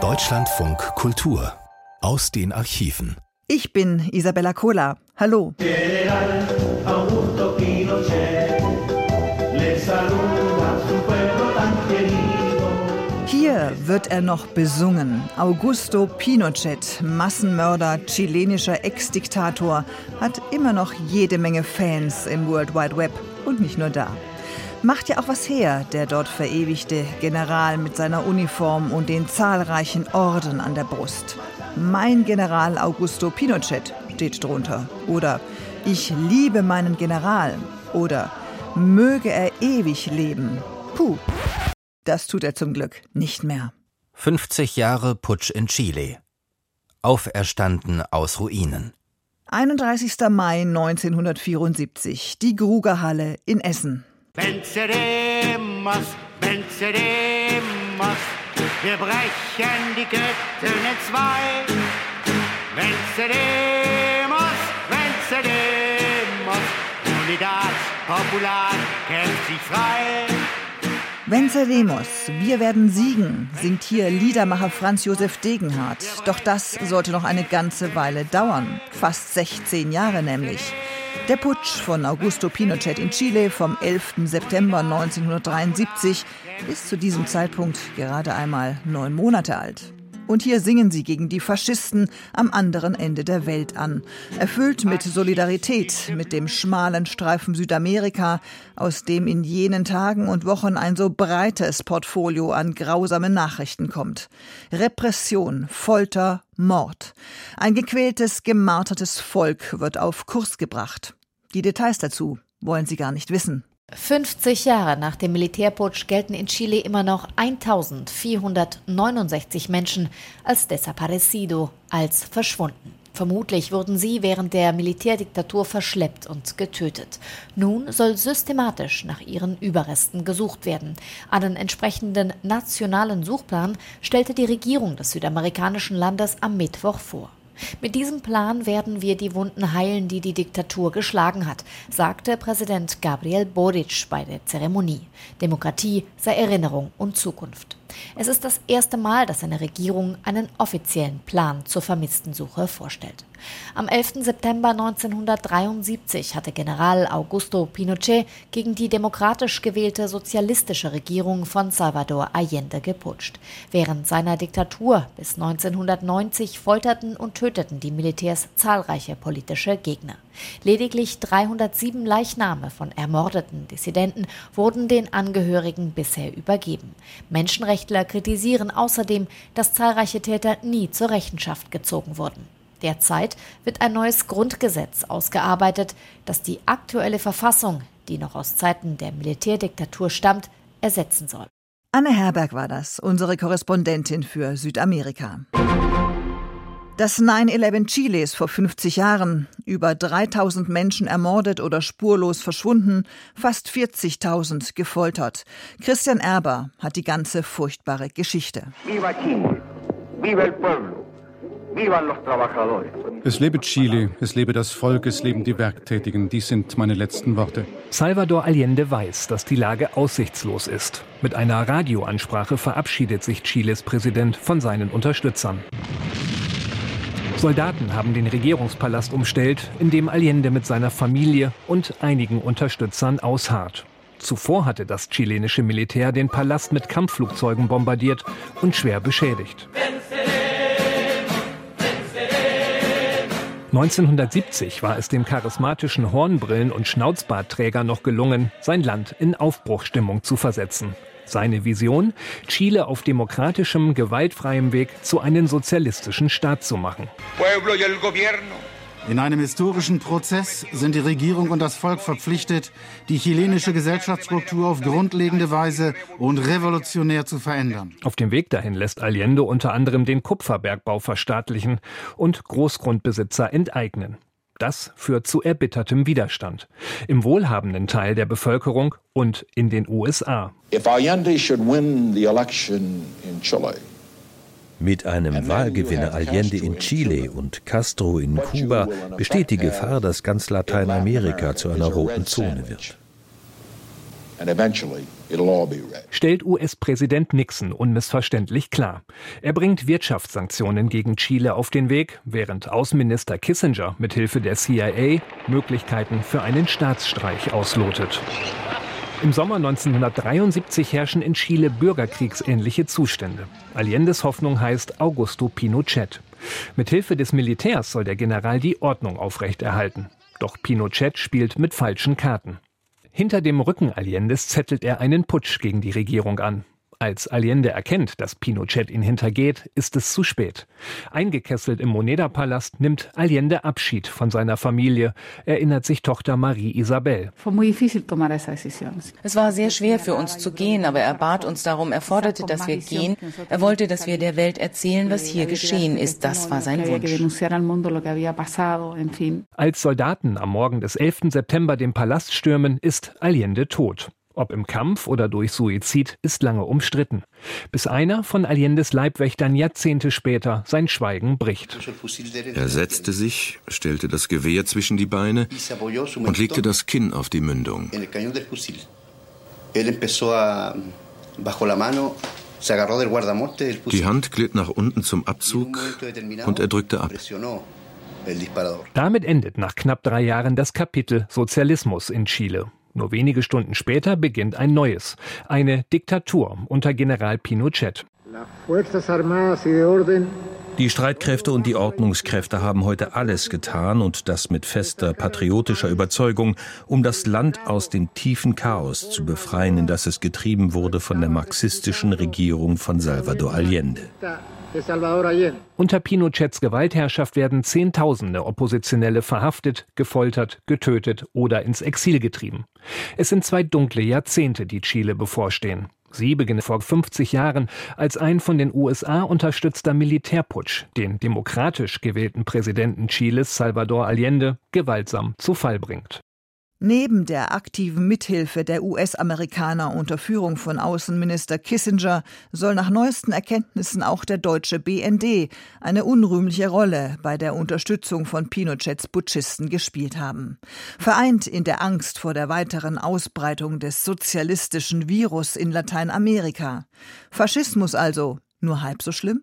Deutschlandfunk Kultur aus den Archiven. Ich bin Isabella Kola. Hallo. Hier wird er noch besungen. Augusto Pinochet, Massenmörder, chilenischer Ex-Diktator, hat immer noch jede Menge Fans im World Wide Web und nicht nur da. Macht ja auch was her, der dort verewigte General mit seiner Uniform und den zahlreichen Orden an der Brust. Mein General Augusto Pinochet steht drunter. Oder Ich liebe meinen General. Oder Möge er ewig leben. Puh, das tut er zum Glück nicht mehr. 50 Jahre Putsch in Chile. Auferstanden aus Ruinen. 31. Mai 1974, die Grugerhalle in Essen. Venceremos, venceremos, wir brechen die Ketten in zwei. Venceremos, venceremos, Unidad Popular kämpft sich frei. Venceremos, wir werden siegen, singt hier Liedermacher Franz Josef Degenhardt. Doch das sollte noch eine ganze Weile dauern, fast 16 Jahre nämlich. Der Putsch von Augusto Pinochet in Chile vom 11. September 1973 ist zu diesem Zeitpunkt gerade einmal neun Monate alt. Und hier singen sie gegen die Faschisten am anderen Ende der Welt an. Erfüllt mit Solidarität mit dem schmalen Streifen Südamerika, aus dem in jenen Tagen und Wochen ein so breites Portfolio an grausamen Nachrichten kommt. Repression, Folter, Mord. Ein gequältes, gemartertes Volk wird auf Kurs gebracht. Die Details dazu wollen Sie gar nicht wissen. 50 Jahre nach dem Militärputsch gelten in Chile immer noch 1469 Menschen als desaparecido, als verschwunden. Vermutlich wurden sie während der Militärdiktatur verschleppt und getötet. Nun soll systematisch nach ihren Überresten gesucht werden. Einen entsprechenden nationalen Suchplan stellte die Regierung des südamerikanischen Landes am Mittwoch vor. Mit diesem Plan werden wir die Wunden heilen, die die Diktatur geschlagen hat, sagte Präsident Gabriel Boric bei der Zeremonie. Demokratie sei Erinnerung und Zukunft. Es ist das erste Mal, dass eine Regierung einen offiziellen Plan zur Vermisstensuche vorstellt. Am 11. September 1973 hatte General Augusto Pinochet gegen die demokratisch gewählte sozialistische Regierung von Salvador Allende geputscht. Während seiner Diktatur bis 1990 folterten und töteten die Militärs zahlreiche politische Gegner. Lediglich 307 Leichname von ermordeten Dissidenten wurden den Angehörigen bisher übergeben. Menschenrechtler kritisieren außerdem, dass zahlreiche Täter nie zur Rechenschaft gezogen wurden. Derzeit wird ein neues Grundgesetz ausgearbeitet, das die aktuelle Verfassung, die noch aus Zeiten der Militärdiktatur stammt, ersetzen soll. Anne Herberg war das, unsere Korrespondentin für Südamerika. Das 9-11 Chiles vor 50 Jahren, über 3000 Menschen ermordet oder spurlos verschwunden, fast 40.000 gefoltert. Christian Erber hat die ganze furchtbare Geschichte. Viva Chile, viva el pueblo. Es lebe Chile, es lebe das Volk, es leben die Werktätigen. Dies sind meine letzten Worte. Salvador Allende weiß, dass die Lage aussichtslos ist. Mit einer Radioansprache verabschiedet sich Chiles Präsident von seinen Unterstützern. Soldaten haben den Regierungspalast umstellt, in dem Allende mit seiner Familie und einigen Unterstützern ausharrt. Zuvor hatte das chilenische Militär den Palast mit Kampfflugzeugen bombardiert und schwer beschädigt. 1970 war es dem charismatischen Hornbrillen- und Schnauzbartträger noch gelungen, sein Land in Aufbruchstimmung zu versetzen. Seine Vision, Chile auf demokratischem, gewaltfreiem Weg zu einem sozialistischen Staat zu machen. Pueblo y el gobierno in einem historischen Prozess sind die Regierung und das Volk verpflichtet, die chilenische Gesellschaftsstruktur auf grundlegende Weise und revolutionär zu verändern. Auf dem Weg dahin lässt Allende unter anderem den Kupferbergbau verstaatlichen und Großgrundbesitzer enteignen. Das führt zu erbittertem Widerstand im wohlhabenden Teil der Bevölkerung und in den USA. If Allende should win the election in Chile, mit einem Wahlgewinner Allende in Chile und Castro in Kuba besteht die Gefahr, dass ganz Lateinamerika zu einer roten Zone wird. stellt US-Präsident Nixon unmissverständlich klar. Er bringt Wirtschaftssanktionen gegen Chile auf den Weg, während Außenminister Kissinger mithilfe der CIA Möglichkeiten für einen Staatsstreich auslotet. Im Sommer 1973 herrschen in Chile bürgerkriegsähnliche Zustände. Allendes Hoffnung heißt Augusto Pinochet. Mithilfe des Militärs soll der General die Ordnung aufrechterhalten. Doch Pinochet spielt mit falschen Karten. Hinter dem Rücken Allendes zettelt er einen Putsch gegen die Regierung an. Als Allende erkennt, dass Pinochet ihn hintergeht, ist es zu spät. Eingekesselt im Moneda-Palast nimmt Allende Abschied von seiner Familie, erinnert sich Tochter Marie Isabel. Es war sehr schwer für uns zu gehen, aber er bat uns darum, er forderte, dass wir gehen. Er wollte, dass wir der Welt erzählen, was hier geschehen ist. Das war sein Wunsch. Als Soldaten am Morgen des 11. September den Palast stürmen, ist Allende tot. Ob im Kampf oder durch Suizid ist lange umstritten. Bis einer von Allendes Leibwächtern Jahrzehnte später sein Schweigen bricht. Er setzte sich, stellte das Gewehr zwischen die Beine und legte das Kinn auf die Mündung. Die Hand glitt nach unten zum Abzug und er drückte ab. Damit endet nach knapp drei Jahren das Kapitel Sozialismus in Chile. Nur wenige Stunden später beginnt ein neues, eine Diktatur unter General Pinochet. Die Streitkräfte und die Ordnungskräfte haben heute alles getan und das mit fester patriotischer Überzeugung, um das Land aus dem tiefen Chaos zu befreien, in das es getrieben wurde von der marxistischen Regierung von Salvador Allende. Unter Pinochets Gewaltherrschaft werden Zehntausende Oppositionelle verhaftet, gefoltert, getötet oder ins Exil getrieben. Es sind zwei dunkle Jahrzehnte, die Chile bevorstehen. Sie beginnen vor 50 Jahren als ein von den USA unterstützter Militärputsch, den demokratisch gewählten Präsidenten Chiles Salvador Allende gewaltsam zu Fall bringt. Neben der aktiven Mithilfe der US-Amerikaner unter Führung von Außenminister Kissinger soll nach neuesten Erkenntnissen auch der deutsche BND eine unrühmliche Rolle bei der Unterstützung von Pinochets Putschisten gespielt haben. Vereint in der Angst vor der weiteren Ausbreitung des sozialistischen Virus in Lateinamerika. Faschismus also nur halb so schlimm?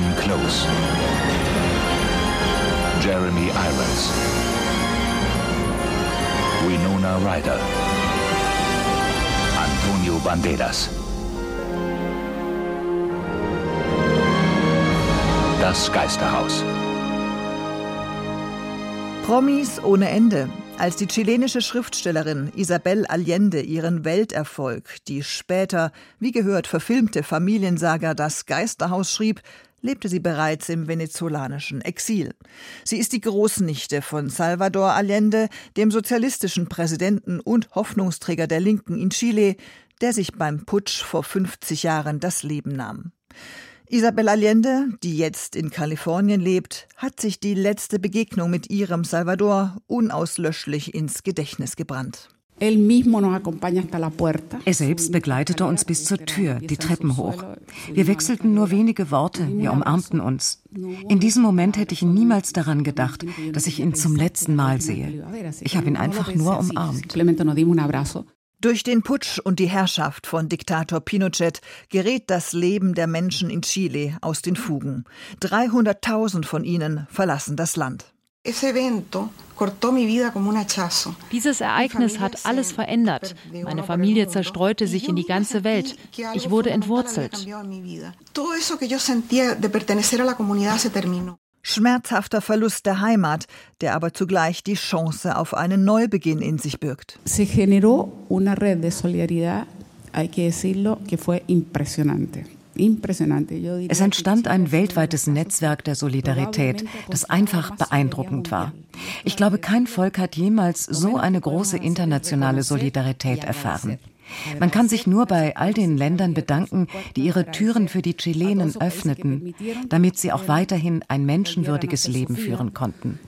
Glenn Close. Jeremy Irons. Winona Ryder. Antonio Banderas. Das Geisterhaus. Promis ohne Ende. Als die chilenische Schriftstellerin Isabel Allende ihren Welterfolg, die später, wie gehört, verfilmte Familiensaga Das Geisterhaus schrieb, lebte sie bereits im venezolanischen Exil. Sie ist die Großnichte von Salvador Allende, dem sozialistischen Präsidenten und Hoffnungsträger der Linken in Chile, der sich beim Putsch vor 50 Jahren das Leben nahm. Isabel Allende, die jetzt in Kalifornien lebt, hat sich die letzte Begegnung mit ihrem Salvador unauslöschlich ins Gedächtnis gebrannt. Er selbst begleitete uns bis zur Tür, die Treppen hoch. Wir wechselten nur wenige Worte, wir umarmten uns. In diesem Moment hätte ich niemals daran gedacht, dass ich ihn zum letzten Mal sehe. Ich habe ihn einfach nur umarmt. Durch den Putsch und die Herrschaft von Diktator Pinochet gerät das Leben der Menschen in Chile aus den Fugen. 300.000 von ihnen verlassen das Land. Dieses Ereignis hat alles verändert. Meine Familie zerstreute sich in die ganze Welt. Ich wurde entwurzelt. Schmerzhafter Verlust der Heimat, der aber zugleich die Chance auf einen Neubeginn in sich birgt. Se generó una red de solidaridad, hay que decirlo, que fue impresionante. Es entstand ein weltweites Netzwerk der Solidarität, das einfach beeindruckend war. Ich glaube, kein Volk hat jemals so eine große internationale Solidarität erfahren. Man kann sich nur bei all den Ländern bedanken, die ihre Türen für die Chilenen öffneten, damit sie auch weiterhin ein menschenwürdiges Leben führen konnten.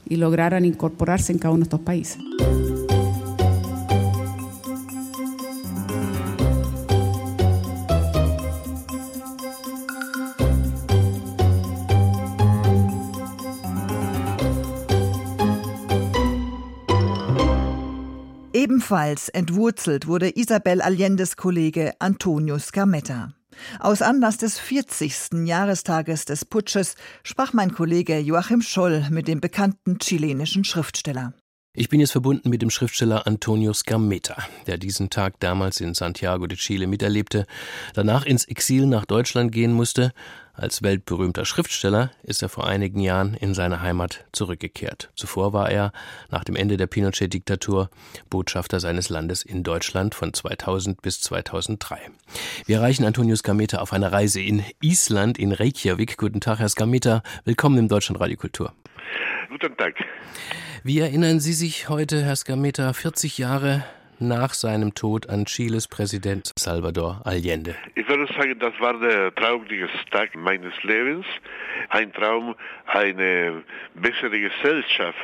Ebenfalls entwurzelt wurde Isabel Allendes Kollege Antonio Scametta. Aus Anlass des 40. Jahrestages des Putsches sprach mein Kollege Joachim Scholl mit dem bekannten chilenischen Schriftsteller. Ich bin jetzt verbunden mit dem Schriftsteller Antonio Scametta, der diesen Tag damals in Santiago de Chile miterlebte, danach ins Exil nach Deutschland gehen musste als weltberühmter Schriftsteller ist er vor einigen Jahren in seine Heimat zurückgekehrt. Zuvor war er, nach dem Ende der Pinochet-Diktatur, Botschafter seines Landes in Deutschland von 2000 bis 2003. Wir erreichen Antonius Gameta auf einer Reise in Island, in Reykjavik. Guten Tag, Herr Skameta. Willkommen im Deutschlandradio Kultur. Guten Tag. Wie erinnern Sie sich heute, Herr Skameta, 40 Jahre nach seinem Tod an Chiles Präsident Salvador Allende? Ich würde sagen, das war der traurigste Tag meines Lebens. Ein Traum, eine bessere Gesellschaft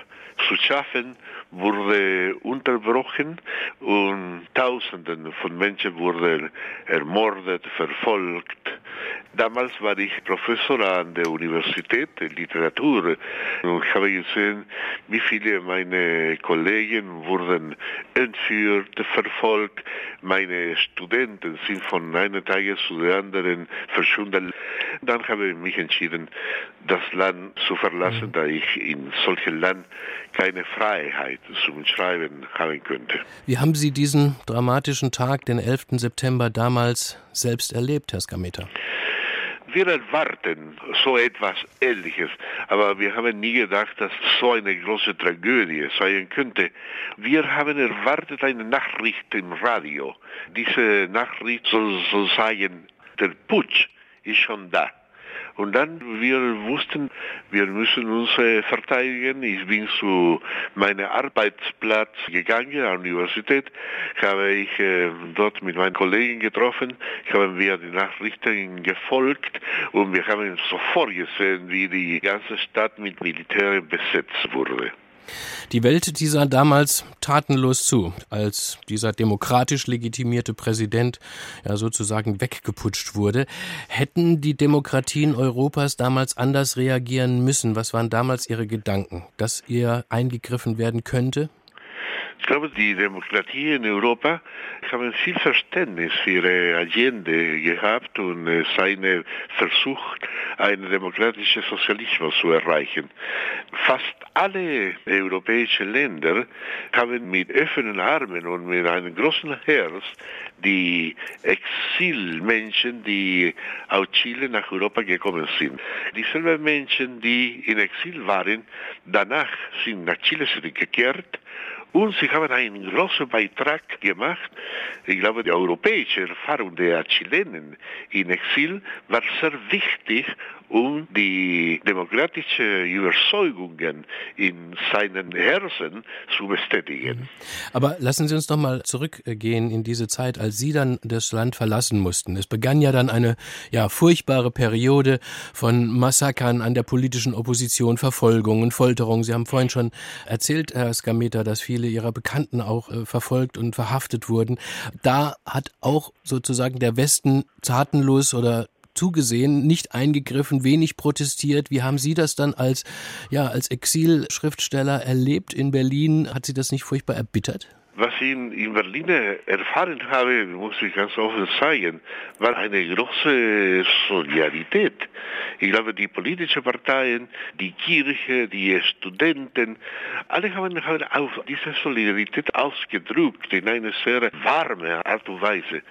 zu schaffen, wurde unterbrochen und Tausenden von Menschen wurden ermordet, verfolgt. Damals war ich Professor an der Universität der Literatur und ich habe gesehen, wie viele meiner Kollegen wurden entführt, verfolgt. Meine Studenten sind von einem Tag zu dem anderen verschwunden. Dann habe ich mich entschieden, das Land zu verlassen, da ich in solchem Land keine Freiheit zum Schreiben haben könnte. Wie haben Sie diesen dramatischen Tag, den 11. September, damals selbst erlebt, Herr Skameta? Wir erwarten so etwas Ähnliches, aber wir haben nie gedacht, dass so eine große Tragödie sein könnte. Wir haben erwartet eine Nachricht im Radio. Diese Nachricht soll, soll sagen, der Putsch ist schon da. Und dann, wir wussten, wir müssen uns äh, verteidigen. Ich bin zu meinem Arbeitsplatz gegangen, an der Universität, habe ich äh, dort mit meinen Kollegen getroffen, haben wir die Nachrichten gefolgt und wir haben sofort gesehen, wie die ganze Stadt mit Militär besetzt wurde. Die Welt, die sah damals tatenlos zu, als dieser demokratisch legitimierte Präsident ja sozusagen weggeputscht wurde. Hätten die Demokratien Europas damals anders reagieren müssen? Was waren damals Ihre Gedanken? Dass ihr eingegriffen werden könnte? Ich glaube, die Demokratie in Europa haben viel Verständnis für Allende gehabt und seine Versuch, einen demokratischen Sozialismus zu erreichen. Fast alle europäischen Länder haben mit offenen Armen und mit einem großen Herz die Exilmenschen, die aus Chile nach Europa gekommen sind. Dieselben Menschen, die in Exil waren, danach sind nach Chile zurückgekehrt und sie haben einen großen Beitrag gemacht. Ich glaube, die europäische Erfahrung der Chilenen in Exil war sehr wichtig, um die demokratischen Überzeugungen in seinen Herzen zu bestätigen. Aber lassen Sie uns noch mal zurückgehen in diese Zeit, als Sie dann das Land verlassen mussten. Es begann ja dann eine ja, furchtbare Periode von Massakern an der politischen Opposition, Verfolgungen, Folterungen. Sie haben vorhin schon erzählt, Herr Skameta, dass viele Ihrer Bekannten auch äh, verfolgt und verhaftet wurden. Da hat auch sozusagen der Westen tatenlos oder zugesehen, nicht eingegriffen, wenig protestiert. Wie haben Sie das dann als, ja, als Exilschriftsteller erlebt in Berlin? Hat Sie das nicht furchtbar erbittert? Was ich in, Berlin erfahren habe, muss ich ganz offen sagen, war eine große Solidarität. Ich glaube, die politischen Parteien, die Kirche, die Studenten, alle haben, haben auf diese Solidarität ausgedrückt in einer sehr warme Art und Weise.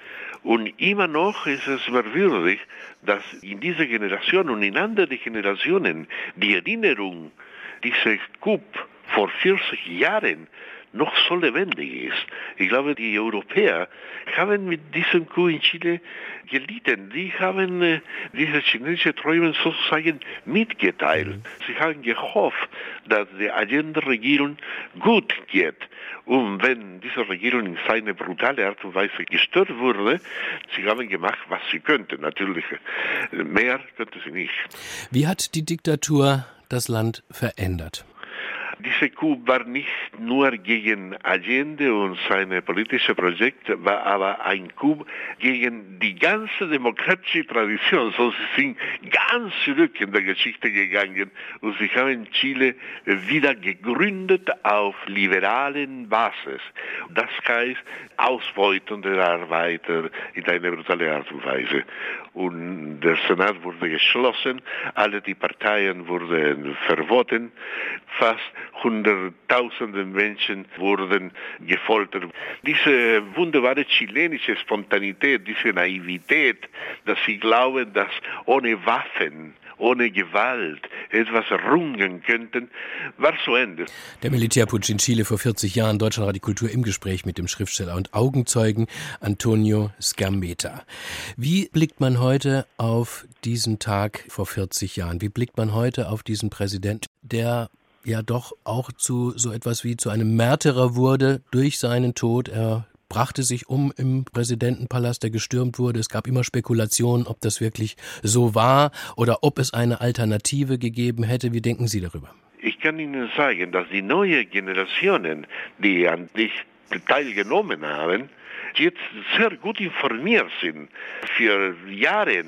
Und immer noch ist es merkwürdig, dass in dieser Generation und in anderen Generationen die Erinnerung dieses Coup vor 40 Jahren noch so lebendig ist. Ich glaube, die Europäer haben mit diesem Coup in Chile gelitten. Die haben äh, diese chinesischen Träume sozusagen mitgeteilt. Mhm. Sie haben gehofft, dass die Allende-Regierung gut geht. Und wenn diese Regierung in seine brutale Art und Weise gestört wurde, sie haben gemacht, was sie könnten. Natürlich, mehr könnte sie nicht. Wie hat die Diktatur das Land verändert? Diese Coup war nicht nur gegen Allende und seine politische Projekte, war aber ein Coup gegen die ganze demokratische Tradition. So, sie sind ganz zurück in der Geschichte gegangen und sie haben Chile wieder gegründet auf liberalen Basis. Das heißt, Ausbeutung der Arbeiter in einer brutalen Art und Weise. Und der Senat wurde geschlossen, alle die Parteien wurden verboten, fast hunderttausende Menschen wurden gefoltert. Diese wunderbare chilenische Spontanität, diese Naivität, dass sie glauben, dass ohne Waffen ohne Gewalt etwas errungen könnten, war zu Ende. Der Militärputsch in Chile vor 40 Jahren, Deutschland die Kultur im Gespräch mit dem Schriftsteller und Augenzeugen Antonio Scameta. Wie blickt man heute auf diesen Tag vor 40 Jahren? Wie blickt man heute auf diesen Präsident, der ja doch auch zu so etwas wie zu einem Märtyrer wurde durch seinen Tod. Er brachte sich um im Präsidentenpalast, der gestürmt wurde. Es gab immer Spekulationen, ob das wirklich so war oder ob es eine Alternative gegeben hätte. Wie denken Sie darüber? Ich kann Ihnen sagen, dass die neuen Generationen, die an dich teilgenommen haben, jetzt sehr gut informiert sind. Für Jahre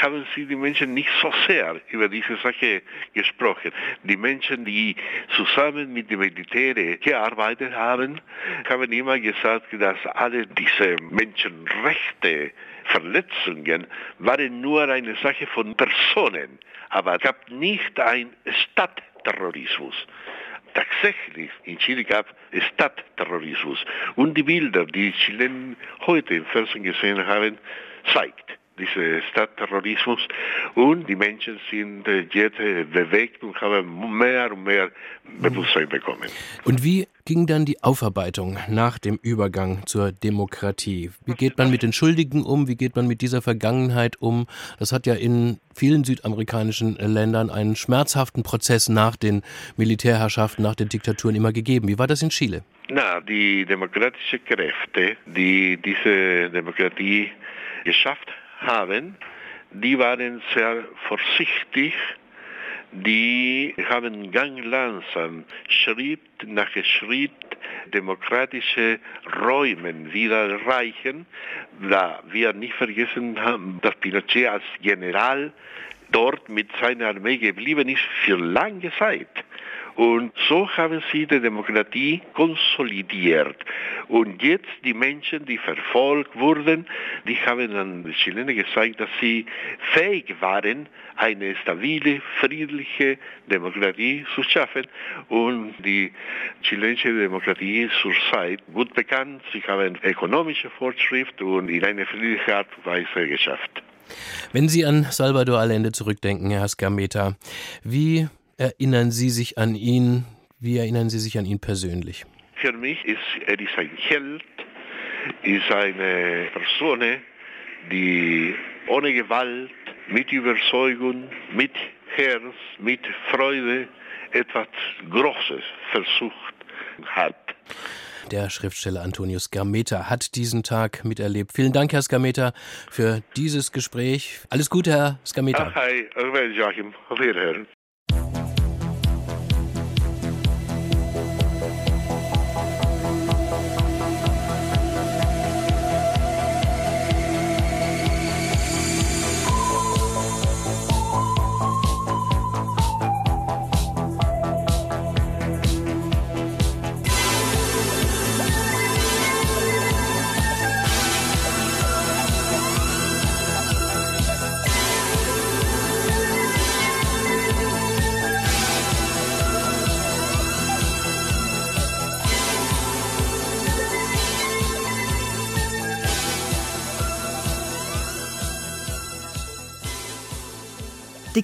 haben sie die Menschen nicht so sehr über diese Sache gesprochen. Die Menschen, die zusammen mit dem Militär gearbeitet haben, haben immer gesagt, dass alle diese Menschenrechte Verletzungen waren nur eine Sache von Personen, aber es gab nicht ein Stadtterrorismus tatsächlich in Chile gab es Stadtterrorismus. Und die Bilder, die Chilen heute im Fernsehen gesehen haben, zeigt diesen Stadtterrorismus und die Menschen sind jetzt bewegt und haben mehr und mehr Bewusstsein bekommen. Und wie ging dann die Aufarbeitung nach dem Übergang zur Demokratie? Wie geht man mit den Schuldigen um? Wie geht man mit dieser Vergangenheit um? Das hat ja in vielen südamerikanischen Ländern einen schmerzhaften Prozess nach den Militärherrschaften, nach den Diktaturen immer gegeben. Wie war das in Chile? Na, die demokratischen Kräfte, die diese Demokratie geschafft haben, die waren sehr vorsichtig die haben ganz langsam Schritt nach Schritt demokratische Räume wieder erreichen, da wir nicht vergessen haben, dass Pinochet als General dort mit seiner Armee geblieben ist für lange Zeit. Und so haben sie die Demokratie konsolidiert. Und jetzt die Menschen, die verfolgt wurden, die haben an die Chilenen gezeigt, dass sie fähig waren, eine stabile, friedliche Demokratie zu schaffen. Und die chilenische Demokratie ist zurzeit gut bekannt. Sie haben ökonomische Fortschritt und in einer friedlichen Art und Weise geschafft. Wenn Sie an Salvador Allende zurückdenken, Herr Skameta, wie erinnern Sie sich an ihn? Wie erinnern Sie sich an ihn persönlich? Für mich ist er ist ein Held, ist eine Person, die ohne Gewalt mit Überzeugung, mit Herz, mit Freude etwas Großes versucht hat. Der Schriftsteller Antonius Gameta hat diesen Tag miterlebt. Vielen Dank, Herr Skameta, für dieses Gespräch. Alles Gute, Herr Skameta. Hi, Joachim. Auf Wiederhören.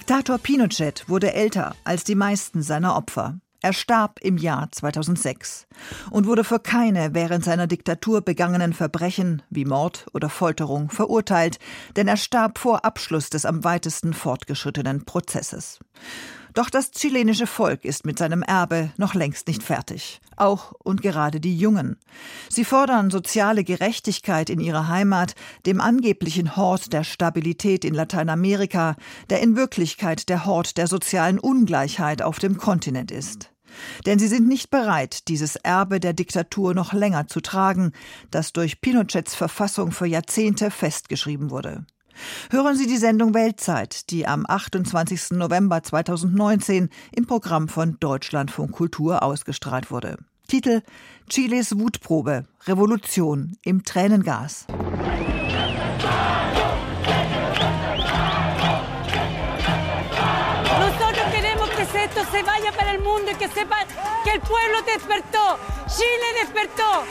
Diktator Pinochet wurde älter als die meisten seiner Opfer. Er starb im Jahr 2006 und wurde für keine während seiner Diktatur begangenen Verbrechen wie Mord oder Folterung verurteilt, denn er starb vor Abschluss des am weitesten fortgeschrittenen Prozesses. Doch das chilenische Volk ist mit seinem Erbe noch längst nicht fertig. Auch und gerade die Jungen. Sie fordern soziale Gerechtigkeit in ihrer Heimat, dem angeblichen Hort der Stabilität in Lateinamerika, der in Wirklichkeit der Hort der sozialen Ungleichheit auf dem Kontinent ist. Denn sie sind nicht bereit, dieses Erbe der Diktatur noch länger zu tragen, das durch Pinochets Verfassung für Jahrzehnte festgeschrieben wurde. Hören Sie die Sendung Weltzeit, die am 28. November 2019 im Programm von Deutschlandfunk Kultur ausgestrahlt wurde. Titel Chiles Wutprobe Revolution im Tränengas. esto se vaya para el mundo y que sepa que el pueblo despertó. Chile despertó.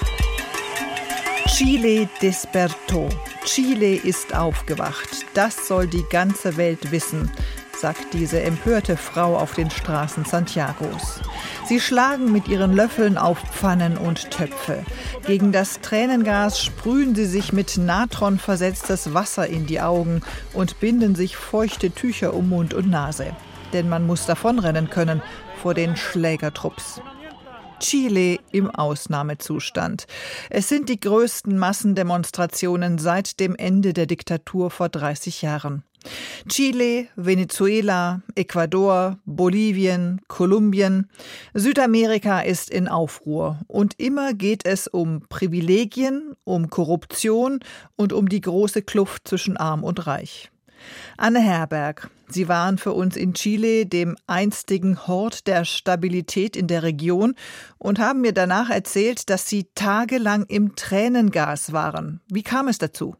Chile despertó. Chile ist aufgewacht. Das soll die ganze Welt wissen, sagt diese empörte Frau auf den Straßen Santiagos. Sie schlagen mit ihren Löffeln auf Pfannen und Töpfe. Gegen das Tränengas sprühen sie sich mit Natron versetztes Wasser in die Augen und binden sich feuchte Tücher um Mund und Nase. Denn man muss davonrennen können vor den Schlägertrupps. Chile im Ausnahmezustand. Es sind die größten Massendemonstrationen seit dem Ende der Diktatur vor 30 Jahren. Chile, Venezuela, Ecuador, Bolivien, Kolumbien. Südamerika ist in Aufruhr. Und immer geht es um Privilegien, um Korruption und um die große Kluft zwischen arm und reich. Anne Herberg, Sie waren für uns in Chile, dem einstigen Hort der Stabilität in der Region, und haben mir danach erzählt, dass Sie tagelang im Tränengas waren. Wie kam es dazu?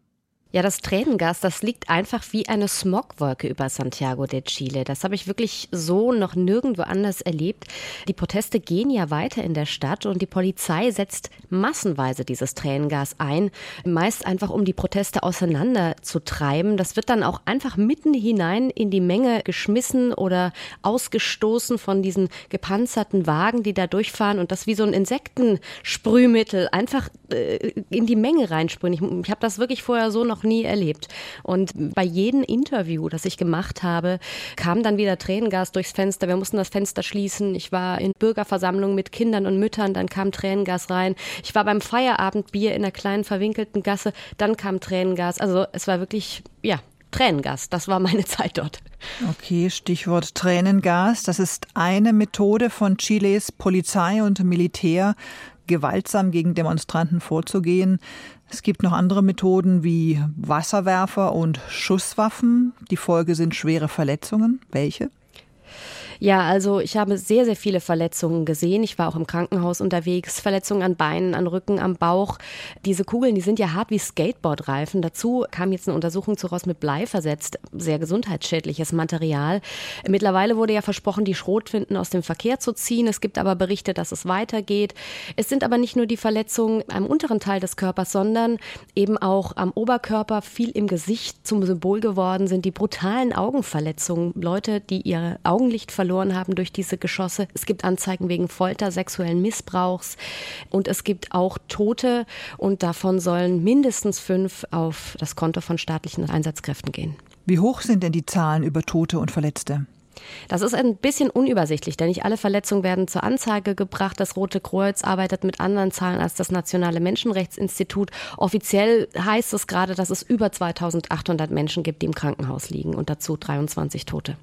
Ja, das Tränengas, das liegt einfach wie eine Smogwolke über Santiago de Chile. Das habe ich wirklich so noch nirgendwo anders erlebt. Die Proteste gehen ja weiter in der Stadt und die Polizei setzt massenweise dieses Tränengas ein, meist einfach um die Proteste auseinanderzutreiben. Das wird dann auch einfach mitten hinein in die Menge geschmissen oder ausgestoßen von diesen gepanzerten Wagen, die da durchfahren und das wie so ein Insektensprühmittel einfach äh, in die Menge reinsprühen. Ich, ich habe das wirklich vorher so noch noch nie erlebt. Und bei jedem Interview, das ich gemacht habe, kam dann wieder Tränengas durchs Fenster. Wir mussten das Fenster schließen. Ich war in Bürgerversammlungen mit Kindern und Müttern, dann kam Tränengas rein. Ich war beim Feierabendbier in einer kleinen verwinkelten Gasse, dann kam Tränengas. Also es war wirklich, ja, Tränengas. Das war meine Zeit dort. Okay, Stichwort Tränengas. Das ist eine Methode von Chiles Polizei und Militär, gewaltsam gegen Demonstranten vorzugehen. Es gibt noch andere Methoden wie Wasserwerfer und Schusswaffen. Die Folge sind schwere Verletzungen. Welche? Ja, also ich habe sehr, sehr viele Verletzungen gesehen. Ich war auch im Krankenhaus unterwegs. Verletzungen an Beinen, an Rücken, am Bauch. Diese Kugeln, die sind ja hart wie Skateboardreifen. Dazu kam jetzt eine Untersuchung zu raus mit Blei versetzt. Sehr gesundheitsschädliches Material. Mittlerweile wurde ja versprochen, die Schrotwinden aus dem Verkehr zu ziehen. Es gibt aber Berichte, dass es weitergeht. Es sind aber nicht nur die Verletzungen am unteren Teil des Körpers, sondern eben auch am Oberkörper, viel im Gesicht zum Symbol geworden sind die brutalen Augenverletzungen. Leute, die ihr Augenlicht verloren verloren haben durch diese Geschosse. Es gibt Anzeigen wegen Folter, sexuellen Missbrauchs und es gibt auch Tote und davon sollen mindestens fünf auf das Konto von staatlichen Einsatzkräften gehen. Wie hoch sind denn die Zahlen über Tote und Verletzte? Das ist ein bisschen unübersichtlich, denn nicht alle Verletzungen werden zur Anzeige gebracht. Das Rote Kreuz arbeitet mit anderen Zahlen als das Nationale Menschenrechtsinstitut. Offiziell heißt es gerade, dass es über 2800 Menschen gibt, die im Krankenhaus liegen und dazu 23 Tote.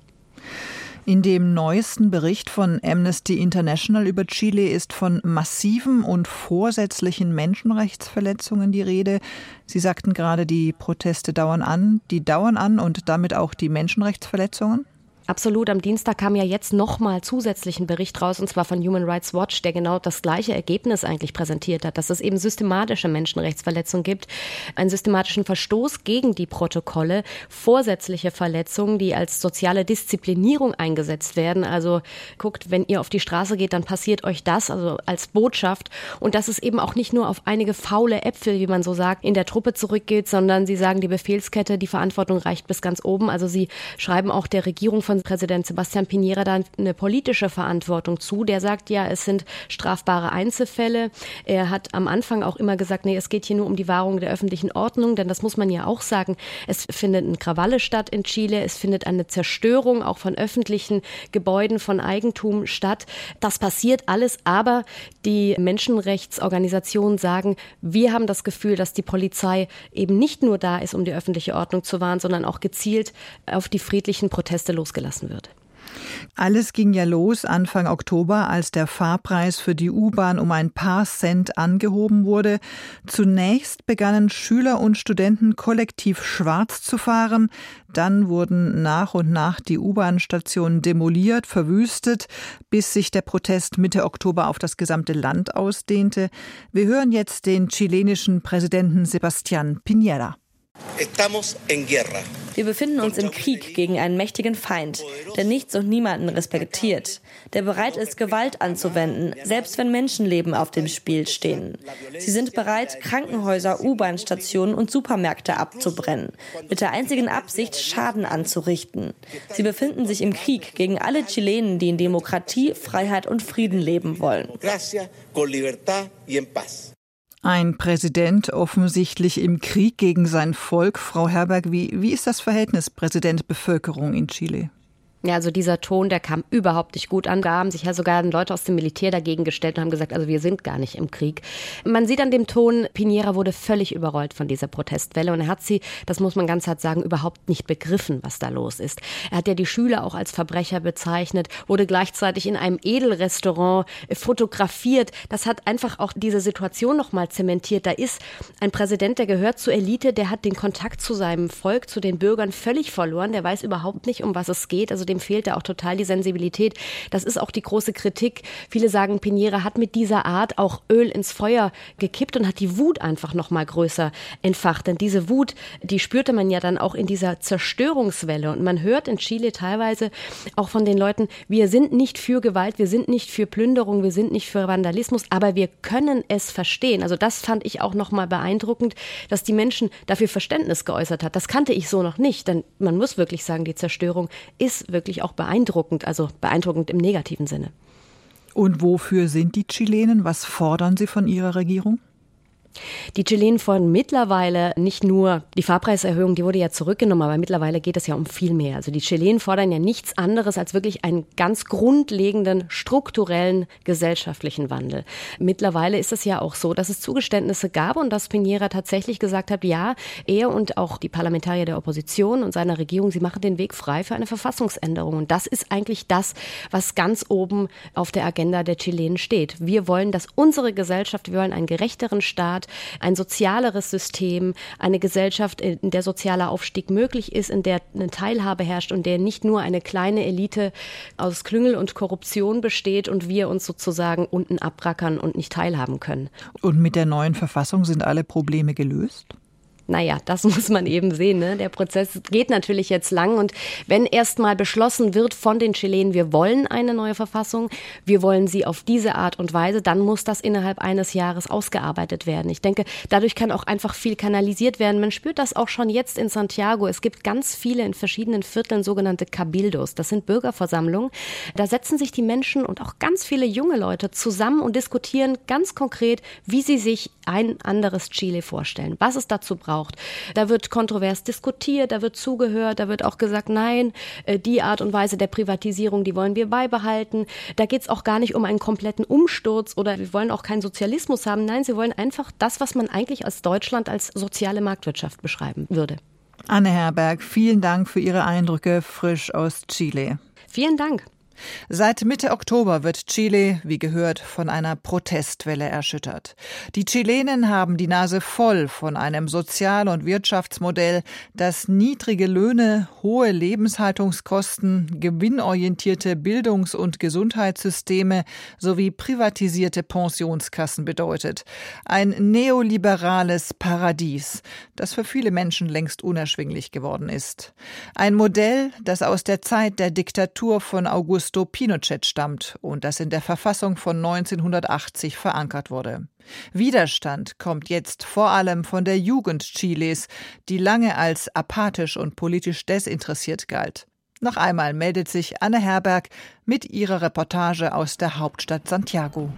In dem neuesten Bericht von Amnesty International über Chile ist von massiven und vorsätzlichen Menschenrechtsverletzungen die Rede. Sie sagten gerade, die Proteste dauern an. Die dauern an und damit auch die Menschenrechtsverletzungen? Absolut. Am Dienstag kam ja jetzt nochmal zusätzlichen Bericht raus, und zwar von Human Rights Watch, der genau das gleiche Ergebnis eigentlich präsentiert hat, dass es eben systematische Menschenrechtsverletzungen gibt, einen systematischen Verstoß gegen die Protokolle, vorsätzliche Verletzungen, die als soziale Disziplinierung eingesetzt werden. Also guckt, wenn ihr auf die Straße geht, dann passiert euch das, also als Botschaft. Und dass es eben auch nicht nur auf einige faule Äpfel, wie man so sagt, in der Truppe zurückgeht, sondern sie sagen, die Befehlskette, die Verantwortung reicht bis ganz oben. Also sie schreiben auch der Regierung von von Präsident Sebastian Piñera da eine politische Verantwortung zu. Der sagt ja, es sind strafbare Einzelfälle. Er hat am Anfang auch immer gesagt, nee, es geht hier nur um die Wahrung der öffentlichen Ordnung, denn das muss man ja auch sagen. Es findet ein Krawalle statt in Chile. Es findet eine Zerstörung auch von öffentlichen Gebäuden, von Eigentum statt. Das passiert alles, aber die Menschenrechtsorganisationen sagen, wir haben das Gefühl, dass die Polizei eben nicht nur da ist, um die öffentliche Ordnung zu wahren, sondern auch gezielt auf die friedlichen Proteste losgelassen gelassen wird. Alles ging ja los Anfang Oktober, als der Fahrpreis für die U-Bahn um ein paar Cent angehoben wurde. Zunächst begannen Schüler und Studenten kollektiv schwarz zu fahren. Dann wurden nach und nach die U-Bahn-Stationen demoliert, verwüstet, bis sich der Protest Mitte Oktober auf das gesamte Land ausdehnte. Wir hören jetzt den chilenischen Präsidenten Sebastián Piñera. Wir befinden uns im Krieg gegen einen mächtigen Feind, der nichts und niemanden respektiert, der bereit ist, Gewalt anzuwenden, selbst wenn Menschenleben auf dem Spiel stehen. Sie sind bereit, Krankenhäuser, U-Bahn-Stationen und Supermärkte abzubrennen, mit der einzigen Absicht, Schaden anzurichten. Sie befinden sich im Krieg gegen alle Chilenen, die in Demokratie, Freiheit und Frieden leben wollen. Ein Präsident offensichtlich im Krieg gegen sein Volk. Frau Herberg, wie, wie ist das Verhältnis Präsident-Bevölkerung in Chile? Ja, also dieser Ton, der kam überhaupt nicht gut an. Da haben sich ja sogar Leute aus dem Militär dagegen gestellt und haben gesagt, also wir sind gar nicht im Krieg. Man sieht an dem Ton, Piñera wurde völlig überrollt von dieser Protestwelle und er hat sie, das muss man ganz hart sagen, überhaupt nicht begriffen, was da los ist. Er hat ja die Schüler auch als Verbrecher bezeichnet, wurde gleichzeitig in einem Edelrestaurant fotografiert. Das hat einfach auch diese Situation nochmal zementiert. Da ist ein Präsident, der gehört zur Elite, der hat den Kontakt zu seinem Volk, zu den Bürgern völlig verloren. Der weiß überhaupt nicht, um was es geht. Also dem fehlt da auch total die Sensibilität. Das ist auch die große Kritik. Viele sagen, Pinera hat mit dieser Art auch Öl ins Feuer gekippt und hat die Wut einfach noch mal größer entfacht. Denn diese Wut, die spürte man ja dann auch in dieser Zerstörungswelle. Und man hört in Chile teilweise auch von den Leuten, wir sind nicht für Gewalt, wir sind nicht für Plünderung, wir sind nicht für Vandalismus, aber wir können es verstehen. Also das fand ich auch noch mal beeindruckend, dass die Menschen dafür Verständnis geäußert hat. Das kannte ich so noch nicht, denn man muss wirklich sagen, die Zerstörung ist wirklich wirklich auch beeindruckend, also beeindruckend im negativen Sinne. Und wofür sind die Chilenen? Was fordern sie von ihrer Regierung? Die Chilenen fordern mittlerweile nicht nur die Fahrpreiserhöhung, die wurde ja zurückgenommen, aber mittlerweile geht es ja um viel mehr. Also die Chilenen fordern ja nichts anderes als wirklich einen ganz grundlegenden strukturellen gesellschaftlichen Wandel. Mittlerweile ist es ja auch so, dass es Zugeständnisse gab und dass Piñera tatsächlich gesagt hat, ja, er und auch die Parlamentarier der Opposition und seiner Regierung, sie machen den Weg frei für eine Verfassungsänderung. Und das ist eigentlich das, was ganz oben auf der Agenda der Chilenen steht. Wir wollen, dass unsere Gesellschaft, wir wollen einen gerechteren Staat, ein sozialeres System, eine Gesellschaft, in der sozialer Aufstieg möglich ist, in der eine Teilhabe herrscht und der nicht nur eine kleine Elite aus Klüngel und Korruption besteht und wir uns sozusagen unten abrackern und nicht teilhaben können. Und mit der neuen Verfassung sind alle Probleme gelöst? Naja, das muss man eben sehen. Ne? Der Prozess geht natürlich jetzt lang und wenn erstmal beschlossen wird von den Chilenen, wir wollen eine neue Verfassung, wir wollen sie auf diese Art und Weise, dann muss das innerhalb eines Jahres ausgearbeitet werden. Ich denke, dadurch kann auch einfach viel kanalisiert werden. Man spürt das auch schon jetzt in Santiago. Es gibt ganz viele in verschiedenen Vierteln sogenannte Cabildos. Das sind Bürgerversammlungen. Da setzen sich die Menschen und auch ganz viele junge Leute zusammen und diskutieren ganz konkret, wie sie sich ein anderes Chile vorstellen, was es dazu braucht missbraucht. Da wird kontrovers diskutiert, da wird zugehört, da wird auch gesagt, nein, äh, die Art und Weise der Privatisierung, die wollen wir beibehalten. Da geht es auch gar nicht um einen kompletten Umsturz oder wir wollen auch keinen Sozialismus haben. Nein, sie wollen einfach das, was man eigentlich als Deutschland als soziale Marktwirtschaft beschreiben würde. Anne Herberg, vielen Dank für Ihre Eindrücke frisch aus Chile. Vielen Dank. Seit Mitte Oktober wird Chile, wie gehört, von einer Protestwelle erschüttert. Die Chilenen haben die Nase voll von einem Sozial- und Wirtschaftsmodell, das niedrige Löhne, hohe Lebenshaltungskosten, gewinnorientierte Bildungs- und Gesundheitssysteme sowie privatisierte Pensionskassen bedeutet. Ein neoliberales Paradies, das für viele Menschen längst unerschwinglich geworden ist. Ein Modell, das aus der Zeit der Diktatur von August Augusto Pinochet stammt und das in der Verfassung von 1980 verankert wurde. Widerstand kommt jetzt vor allem von der Jugend Chiles, die lange als apathisch und politisch desinteressiert galt. Noch einmal meldet sich Anne Herberg mit ihrer Reportage aus der Hauptstadt Santiago.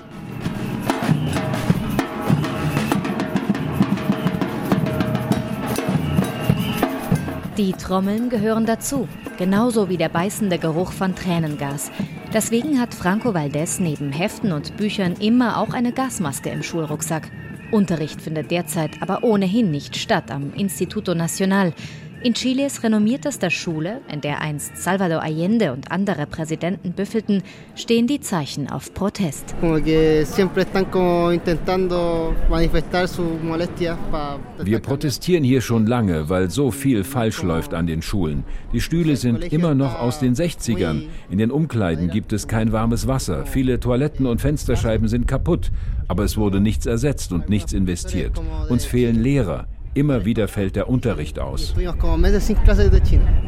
Die Trommeln gehören dazu, genauso wie der beißende Geruch von Tränengas. Deswegen hat Franco Valdez neben Heften und Büchern immer auch eine Gasmaske im Schulrucksack. Unterricht findet derzeit aber ohnehin nicht statt am Instituto Nacional. In Chiles renommiertester Schule, in der einst Salvador Allende und andere Präsidenten büffelten, stehen die Zeichen auf Protest. Wir protestieren hier schon lange, weil so viel falsch läuft an den Schulen. Die Stühle sind immer noch aus den 60ern. In den Umkleiden gibt es kein warmes Wasser. Viele Toiletten und Fensterscheiben sind kaputt. Aber es wurde nichts ersetzt und nichts investiert. Uns fehlen Lehrer. Immer wieder fällt der Unterricht aus.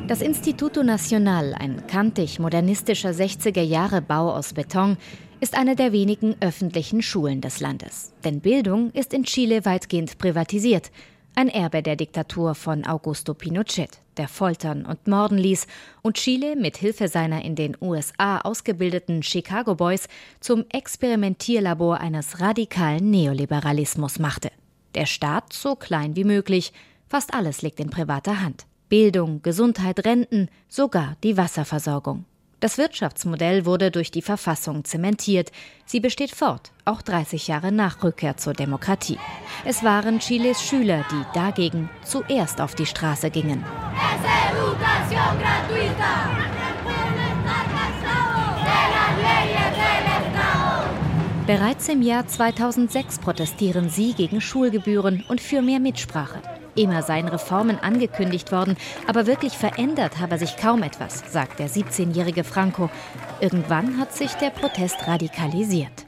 Das Instituto Nacional, ein kantig modernistischer 60er-Jahre-Bau aus Beton, ist eine der wenigen öffentlichen Schulen des Landes. Denn Bildung ist in Chile weitgehend privatisiert. Ein Erbe der Diktatur von Augusto Pinochet, der foltern und morden ließ und Chile mit Hilfe seiner in den USA ausgebildeten Chicago Boys zum Experimentierlabor eines radikalen Neoliberalismus machte. Der Staat so klein wie möglich. Fast alles liegt in privater Hand. Bildung, Gesundheit, Renten, sogar die Wasserversorgung. Das Wirtschaftsmodell wurde durch die Verfassung zementiert. Sie besteht fort, auch 30 Jahre nach Rückkehr zur Demokratie. Es waren Chiles Schüler, die dagegen zuerst auf die Straße gingen. Bereits im Jahr 2006 protestieren sie gegen Schulgebühren und für mehr Mitsprache. Immer seien Reformen angekündigt worden, aber wirklich verändert habe sich kaum etwas, sagt der 17-jährige Franco. Irgendwann hat sich der Protest radikalisiert.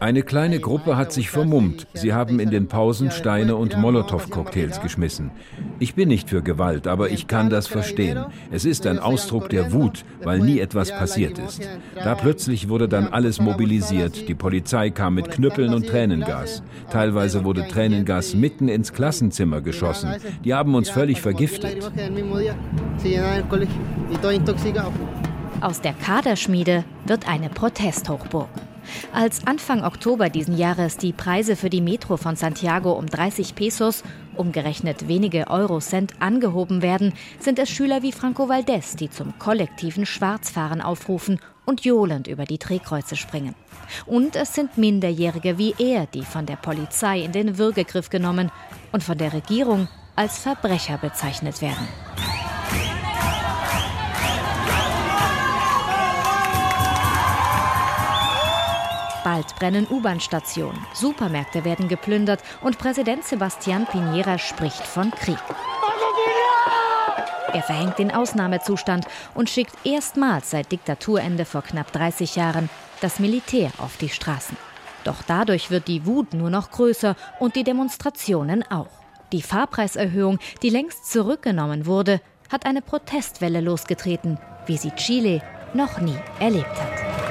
Eine kleine Gruppe hat sich vermummt. Sie haben in den Pausen Steine und Molotow-Cocktails geschmissen. Ich bin nicht für Gewalt, aber ich kann das verstehen. Es ist ein Ausdruck der Wut, weil nie etwas passiert ist. Da plötzlich wurde dann alles mobilisiert. Die Polizei kam mit Knüppeln und Tränengas. Teilweise wurde Tränengas mitten ins Klassenzimmer geschossen. Die haben uns völlig vergiftet. Aus der Kaderschmiede wird eine Protesthochburg. Als Anfang Oktober diesen Jahres die Preise für die Metro von Santiago um 30 Pesos, umgerechnet wenige Eurocent, angehoben werden, sind es Schüler wie Franco Valdez, die zum kollektiven Schwarzfahren aufrufen und johlend über die Drehkreuze springen. Und es sind Minderjährige wie er, die von der Polizei in den Würgegriff genommen und von der Regierung als Verbrecher bezeichnet werden. Bald brennen U-Bahn-Stationen, Supermärkte werden geplündert und Präsident Sebastián Piñera spricht von Krieg. Er verhängt den Ausnahmezustand und schickt erstmals seit Diktaturende vor knapp 30 Jahren das Militär auf die Straßen. Doch dadurch wird die Wut nur noch größer und die Demonstrationen auch. Die Fahrpreiserhöhung, die längst zurückgenommen wurde, hat eine Protestwelle losgetreten, wie sie Chile noch nie erlebt hat.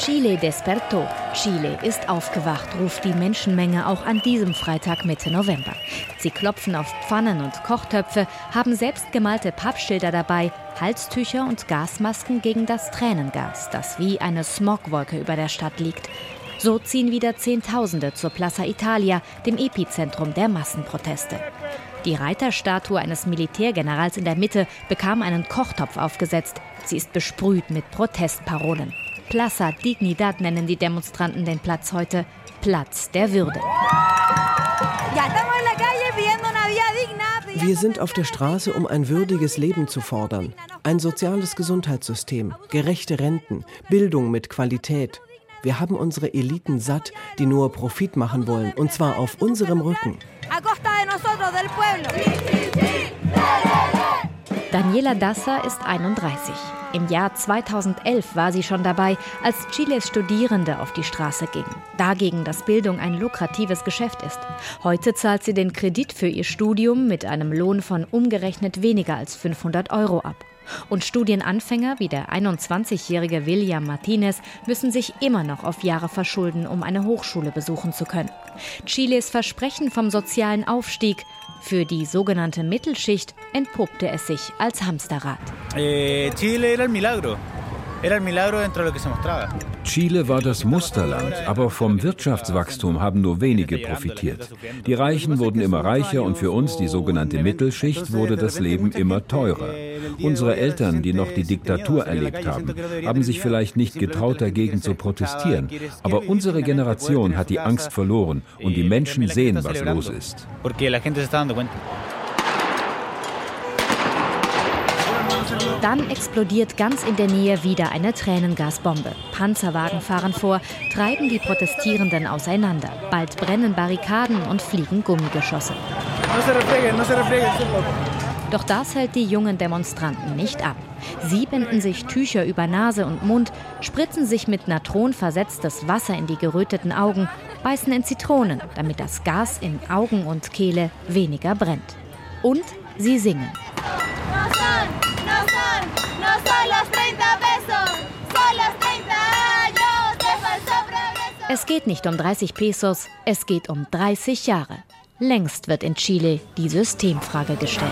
Chile despertó. Chile ist aufgewacht, ruft die Menschenmenge auch an diesem Freitag Mitte November. Sie klopfen auf Pfannen und Kochtöpfe, haben selbstgemalte Pappschilder dabei, Halstücher und Gasmasken gegen das Tränengas, das wie eine Smogwolke über der Stadt liegt. So ziehen wieder Zehntausende zur Plaza Italia, dem Epizentrum der Massenproteste. Die Reiterstatue eines Militärgenerals in der Mitte bekam einen Kochtopf aufgesetzt. Sie ist besprüht mit Protestparolen. Plaza Dignidad nennen die Demonstranten den Platz heute. Platz der Würde. Wir sind auf der Straße, um ein würdiges Leben zu fordern. Ein soziales Gesundheitssystem, gerechte Renten, Bildung mit Qualität. Wir haben unsere Eliten satt, die nur Profit machen wollen, und zwar auf unserem Rücken. Daniela Dassa ist 31. Im Jahr 2011 war sie schon dabei, als Chiles Studierende auf die Straße gingen. Dagegen, dass Bildung ein lukratives Geschäft ist. Heute zahlt sie den Kredit für ihr Studium mit einem Lohn von umgerechnet weniger als 500 Euro ab. Und Studienanfänger wie der 21-jährige William Martinez müssen sich immer noch auf Jahre verschulden, um eine Hochschule besuchen zu können. Chiles Versprechen vom sozialen Aufstieg für die sogenannte Mittelschicht entpuppte es sich als Hamsterrad. Eh, Chile era el milagro. Chile war das Musterland, aber vom Wirtschaftswachstum haben nur wenige profitiert. Die Reichen wurden immer reicher und für uns, die sogenannte Mittelschicht, wurde das Leben immer teurer. Unsere Eltern, die noch die Diktatur erlebt haben, haben sich vielleicht nicht getraut, dagegen zu protestieren. Aber unsere Generation hat die Angst verloren und die Menschen sehen, was los ist. Dann explodiert ganz in der Nähe wieder eine Tränengasbombe. Panzerwagen fahren vor, treiben die Protestierenden auseinander. Bald brennen Barrikaden und fliegen Gummigeschosse. Doch das hält die jungen Demonstranten nicht ab. Sie binden sich Tücher über Nase und Mund, spritzen sich mit Natron versetztes Wasser in die geröteten Augen, beißen in Zitronen, damit das Gas in Augen und Kehle weniger brennt. Und sie singen. Es geht nicht um 30 Pesos, es geht um 30 Jahre. Längst wird in Chile die Systemfrage gestellt.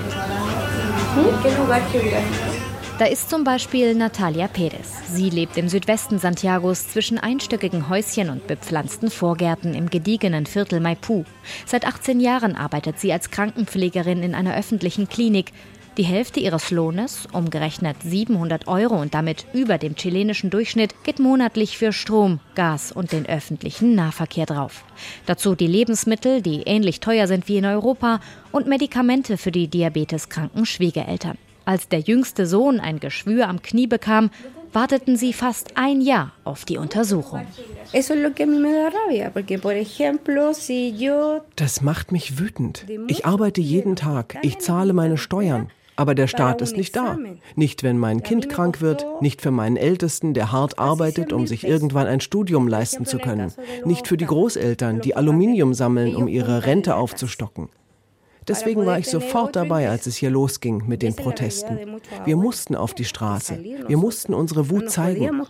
Da ist zum Beispiel Natalia Perez. Sie lebt im Südwesten Santiagos zwischen einstöckigen Häuschen und bepflanzten Vorgärten im gediegenen Viertel Maipú. Seit 18 Jahren arbeitet sie als Krankenpflegerin in einer öffentlichen Klinik. Die Hälfte ihres Lohnes, umgerechnet 700 Euro und damit über dem chilenischen Durchschnitt, geht monatlich für Strom, Gas und den öffentlichen Nahverkehr drauf. Dazu die Lebensmittel, die ähnlich teuer sind wie in Europa, und Medikamente für die diabeteskranken Schwiegereltern. Als der jüngste Sohn ein Geschwür am Knie bekam, warteten sie fast ein Jahr auf die Untersuchung. Das macht mich wütend. Ich arbeite jeden Tag, ich zahle meine Steuern. Aber der Staat ist nicht da. Nicht, wenn mein Kind krank wird, nicht für meinen Ältesten, der hart arbeitet, um sich irgendwann ein Studium leisten zu können. Nicht für die Großeltern, die Aluminium sammeln, um ihre Rente aufzustocken. Deswegen war ich sofort dabei, als es hier losging mit den Protesten. Wir mussten auf die Straße. Wir mussten unsere Wut zeigen.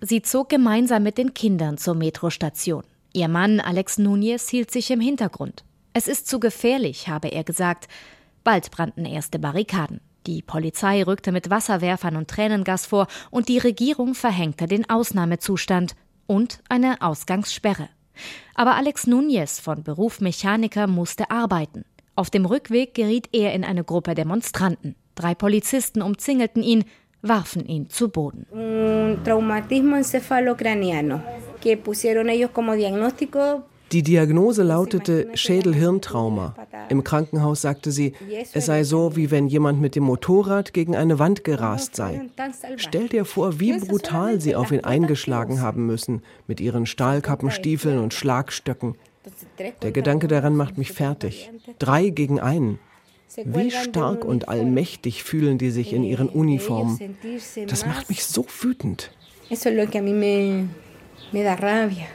Sie zog gemeinsam mit den Kindern zur Metrostation. Ihr Mann Alex Núñez hielt sich im Hintergrund. Es ist zu gefährlich, habe er gesagt. Bald brannten erste Barrikaden. Die Polizei rückte mit Wasserwerfern und Tränengas vor und die Regierung verhängte den Ausnahmezustand und eine Ausgangssperre. Aber Alex Núñez, von Beruf Mechaniker, musste arbeiten. Auf dem Rückweg geriet er in eine Gruppe Demonstranten. Drei Polizisten umzingelten ihn, warfen ihn zu Boden. Traumatismo encefalocraniano, que pusieron ellos como diagnóstico die Diagnose lautete Schädelhirntrauma. Im Krankenhaus sagte sie, es sei so, wie wenn jemand mit dem Motorrad gegen eine Wand gerast sei. Stell dir vor, wie brutal sie auf ihn eingeschlagen haben müssen, mit ihren Stahlkappenstiefeln und Schlagstöcken. Der Gedanke daran macht mich fertig. Drei gegen einen. Wie stark und allmächtig fühlen die sich in ihren Uniformen. Das macht mich so wütend. Eso es lo que a mí me, me da rabia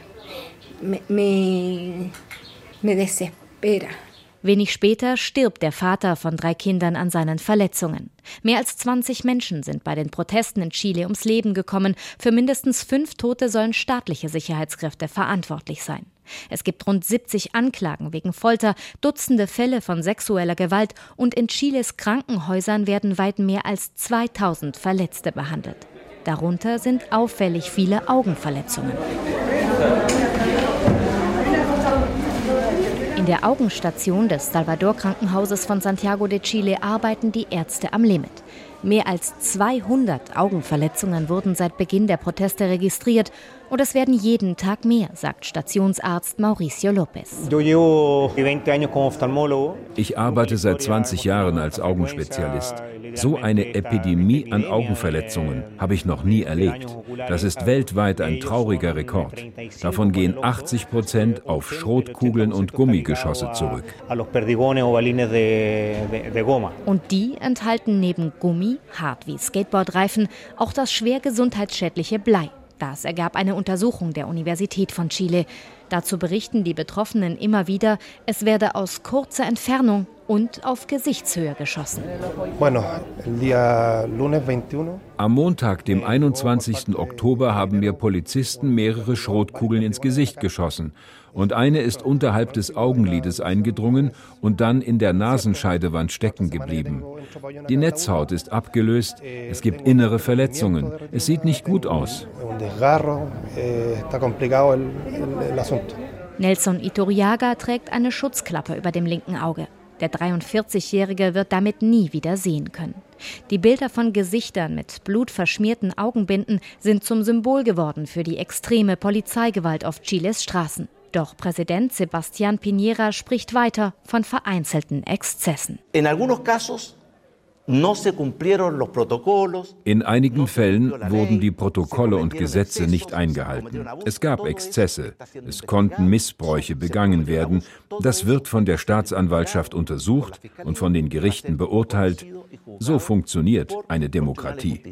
me, me, desespera. Wenig später stirbt der Vater von drei Kindern an seinen Verletzungen. Mehr als 20 Menschen sind bei den Protesten in Chile ums Leben gekommen. Für mindestens fünf Tote sollen staatliche Sicherheitskräfte verantwortlich sein. Es gibt rund 70 Anklagen wegen Folter, Dutzende Fälle von sexueller Gewalt und in Chiles Krankenhäusern werden weit mehr als 2000 Verletzte behandelt. Darunter sind auffällig viele Augenverletzungen. In der Augenstation des Salvador Krankenhauses von Santiago de Chile arbeiten die Ärzte am Limit. Mehr als 200 Augenverletzungen wurden seit Beginn der Proteste registriert und es werden jeden Tag mehr, sagt Stationsarzt Mauricio López. Ich arbeite seit 20 Jahren als Augenspezialist. So eine Epidemie an Augenverletzungen habe ich noch nie erlebt. Das ist weltweit ein trauriger Rekord. Davon gehen 80 Prozent auf Schrotkugeln und Gummigeschosse zurück. Und die enthalten neben Gummi, hart wie Skateboardreifen, auch das schwer gesundheitsschädliche Blei. Das ergab eine Untersuchung der Universität von Chile. Dazu berichten die Betroffenen immer wieder, es werde aus kurzer Entfernung und auf Gesichtshöhe geschossen. Am Montag, dem 21. Oktober, haben mir Polizisten mehrere Schrotkugeln ins Gesicht geschossen und eine ist unterhalb des Augenlides eingedrungen und dann in der Nasenscheidewand stecken geblieben. Die Netzhaut ist abgelöst, es gibt innere Verletzungen. Es sieht nicht gut aus. Nelson Iturriaga trägt eine Schutzklappe über dem linken Auge. Der 43-Jährige wird damit nie wieder sehen können. Die Bilder von Gesichtern mit blutverschmierten Augenbinden sind zum Symbol geworden für die extreme Polizeigewalt auf Chiles Straßen. Doch Präsident Sebastián Piñera spricht weiter von vereinzelten Exzessen. In einigen Fällen wurden die Protokolle und Gesetze nicht eingehalten. Es gab Exzesse. Es konnten Missbräuche begangen werden. Das wird von der Staatsanwaltschaft untersucht und von den Gerichten beurteilt. So funktioniert eine Demokratie.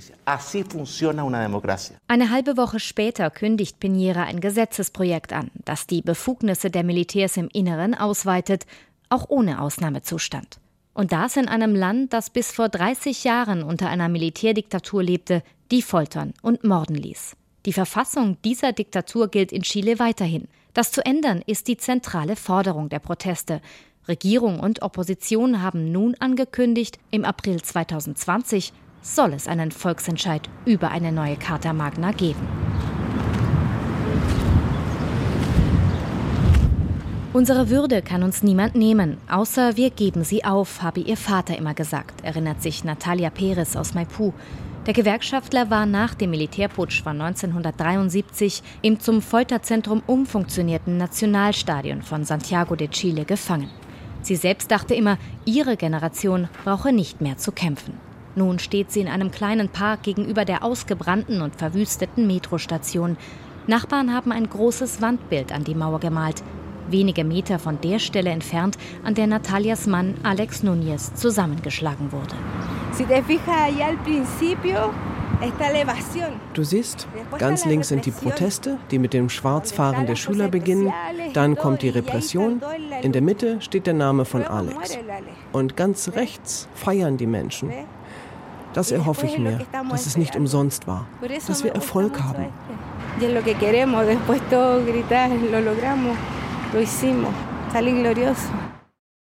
Eine halbe Woche später kündigt Piñera ein Gesetzesprojekt an, das die Befugnisse der Militärs im Inneren ausweitet, auch ohne Ausnahmezustand. Und das in einem Land, das bis vor 30 Jahren unter einer Militärdiktatur lebte, die foltern und morden ließ. Die Verfassung dieser Diktatur gilt in Chile weiterhin. Das zu ändern ist die zentrale Forderung der Proteste. Regierung und Opposition haben nun angekündigt, im April 2020 soll es einen Volksentscheid über eine neue Charta Magna geben. Unsere Würde kann uns niemand nehmen, außer wir geben sie auf, habe ihr Vater immer gesagt, erinnert sich Natalia Perez aus Maipú. Der Gewerkschaftler war nach dem Militärputsch von 1973 im zum Folterzentrum umfunktionierten Nationalstadion von Santiago de Chile gefangen. Sie selbst dachte immer, ihre Generation brauche nicht mehr zu kämpfen. Nun steht sie in einem kleinen Park gegenüber der ausgebrannten und verwüsteten Metrostation. Nachbarn haben ein großes Wandbild an die Mauer gemalt wenige Meter von der Stelle entfernt, an der Natalias Mann Alex Núñez zusammengeschlagen wurde. Du siehst, ganz links sind die Proteste, die mit dem Schwarzfahren der Schüler beginnen. Dann kommt die Repression. In der Mitte steht der Name von Alex. Und ganz rechts feiern die Menschen. Das erhoffe ich mir, dass es nicht umsonst war, dass wir Erfolg haben. Lo hicimos. Salí glorioso.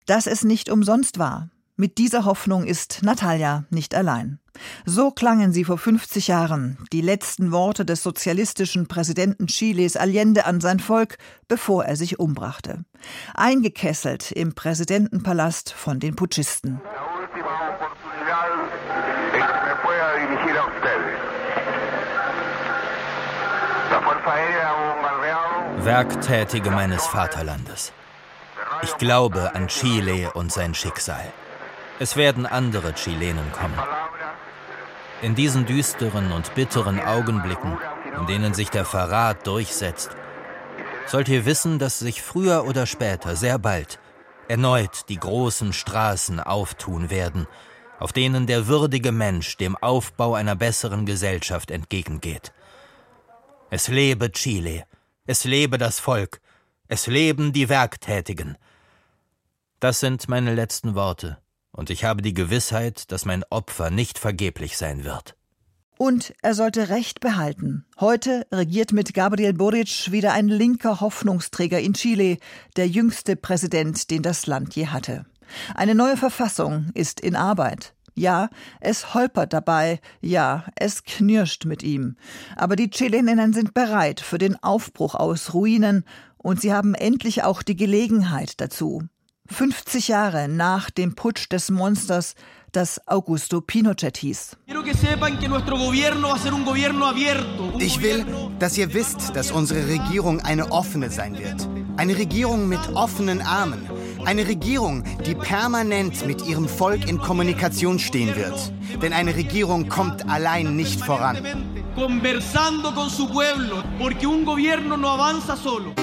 Dass es nicht umsonst war. Mit dieser Hoffnung ist Natalia nicht allein. So klangen sie vor 50 Jahren, die letzten Worte des sozialistischen Präsidenten Chiles Allende an sein Volk, bevor er sich umbrachte. Eingekesselt im Präsidentenpalast von den Putschisten. Werktätige meines Vaterlandes. Ich glaube an Chile und sein Schicksal. Es werden andere Chilenen kommen. In diesen düsteren und bitteren Augenblicken, in denen sich der Verrat durchsetzt, sollt ihr wissen, dass sich früher oder später, sehr bald, erneut die großen Straßen auftun werden, auf denen der würdige Mensch dem Aufbau einer besseren Gesellschaft entgegengeht. Es lebe Chile, es lebe das Volk, es leben die Werktätigen. Das sind meine letzten Worte, und ich habe die Gewissheit, dass mein Opfer nicht vergeblich sein wird. Und er sollte Recht behalten. Heute regiert mit Gabriel Boric wieder ein linker Hoffnungsträger in Chile, der jüngste Präsident, den das Land je hatte. Eine neue Verfassung ist in Arbeit. Ja, es holpert dabei, ja, es knirscht mit ihm. Aber die Chileninnen sind bereit für den Aufbruch aus Ruinen und sie haben endlich auch die Gelegenheit dazu. 50 Jahre nach dem Putsch des Monsters, das Augusto Pinochet hieß. Ich will, dass ihr wisst, dass unsere Regierung eine offene sein wird. Eine Regierung mit offenen Armen eine Regierung, die permanent mit ihrem Volk in Kommunikation stehen wird. Denn eine Regierung kommt allein nicht voran. Conversando con su pueblo, porque un gobierno no avanza solo.